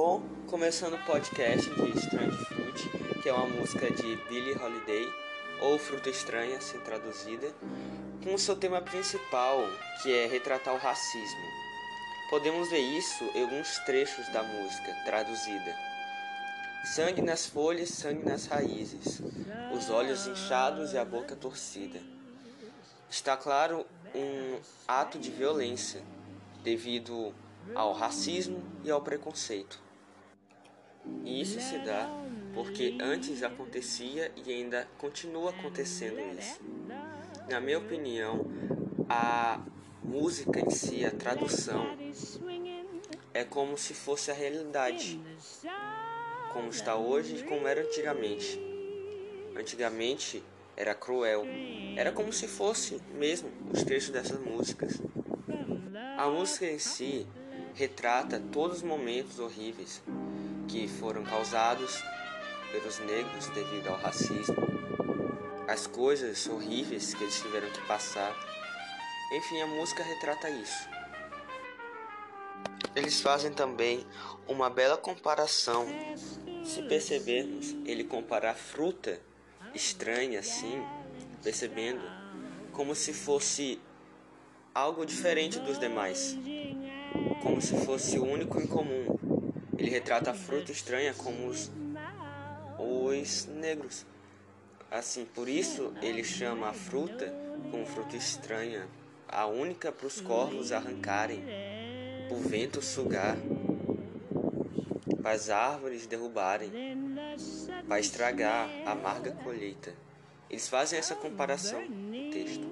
Bom, começando o podcast de Strange Fruit, que é uma música de Billie Holiday, ou Fruta Estranha, sem traduzida, com seu tema principal, que é retratar o racismo. Podemos ver isso em alguns trechos da música, traduzida. Sangue nas folhas, sangue nas raízes, os olhos inchados e a boca torcida. Está claro um ato de violência devido ao racismo e ao preconceito. E isso se dá porque antes acontecia e ainda continua acontecendo isso. Na minha opinião, a música em si, a tradução, é como se fosse a realidade, como está hoje e como era antigamente. Antigamente era cruel, era como se fosse mesmo os trechos dessas músicas. A música em si retrata todos os momentos horríveis que foram causados pelos negros devido ao racismo, as coisas horríveis que eles tiveram que passar. Enfim, a música retrata isso. Eles fazem também uma bela comparação. Se percebermos, ele compara a fruta estranha assim, percebendo como se fosse algo diferente dos demais como se fosse o único em comum. Ele retrata a fruta estranha como os, os negros. Assim, por isso ele chama a fruta como fruta estranha, a única para os corvos arrancarem, o vento sugar, para as árvores derrubarem, para estragar a amarga colheita. Eles fazem essa comparação no texto.